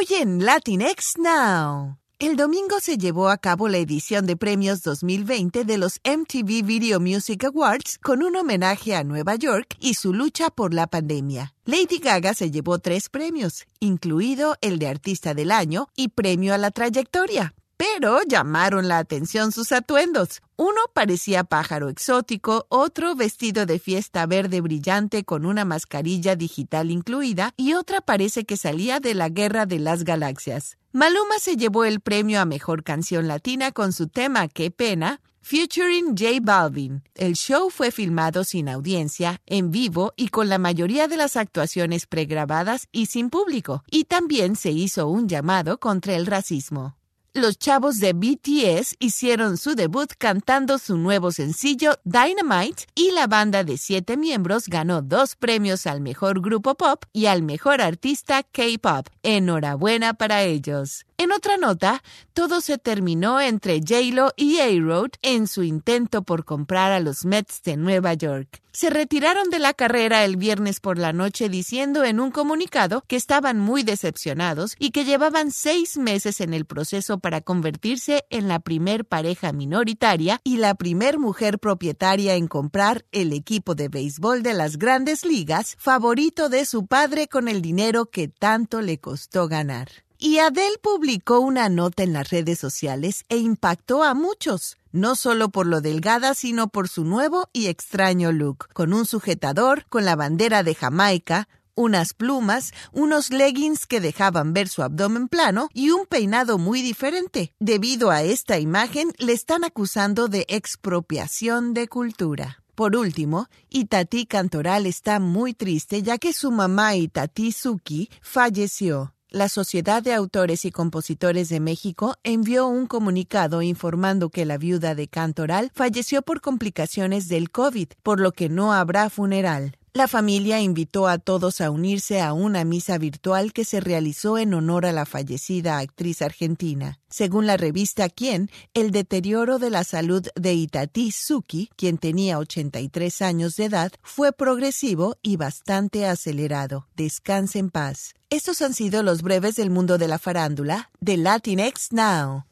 Hoy en Latinx Now. El domingo se llevó a cabo la edición de premios 2020 de los MTV Video Music Awards con un homenaje a Nueva York y su lucha por la pandemia. Lady Gaga se llevó tres premios, incluido el de Artista del Año y Premio a la Trayectoria. Pero llamaron la atención sus atuendos. Uno parecía pájaro exótico, otro vestido de fiesta verde brillante con una mascarilla digital incluida y otra parece que salía de la Guerra de las Galaxias. Maluma se llevó el premio a Mejor Canción Latina con su tema Qué pena, featuring J Balvin. El show fue filmado sin audiencia, en vivo y con la mayoría de las actuaciones pregrabadas y sin público, y también se hizo un llamado contra el racismo. Los chavos de BTS hicieron su debut cantando su nuevo sencillo Dynamite y la banda de siete miembros ganó dos premios al mejor grupo pop y al mejor artista K-pop. Enhorabuena para ellos. En otra nota, todo se terminó entre J-Lo y A-Road en su intento por comprar a los Mets de Nueva York. Se retiraron de la carrera el viernes por la noche diciendo en un comunicado que estaban muy decepcionados y que llevaban seis meses en el proceso para convertirse en la primer pareja minoritaria y la primer mujer propietaria en comprar el equipo de béisbol de las grandes ligas favorito de su padre con el dinero que tanto le costó ganar. Y Adele publicó una nota en las redes sociales e impactó a muchos, no solo por lo delgada, sino por su nuevo y extraño look, con un sujetador, con la bandera de Jamaica, unas plumas, unos leggings que dejaban ver su abdomen plano y un peinado muy diferente. Debido a esta imagen, le están acusando de expropiación de cultura. Por último, Itati Cantoral está muy triste ya que su mamá Itati Suki falleció. La Sociedad de Autores y Compositores de México envió un comunicado informando que la viuda de Cantoral falleció por complicaciones del COVID, por lo que no habrá funeral. La familia invitó a todos a unirse a una misa virtual que se realizó en honor a la fallecida actriz argentina. Según la revista Quién, el deterioro de la salud de Itati Suki, quien tenía 83 años de edad, fue progresivo y bastante acelerado. Descanse en paz. Estos han sido los breves del mundo de la farándula de Latinx Now.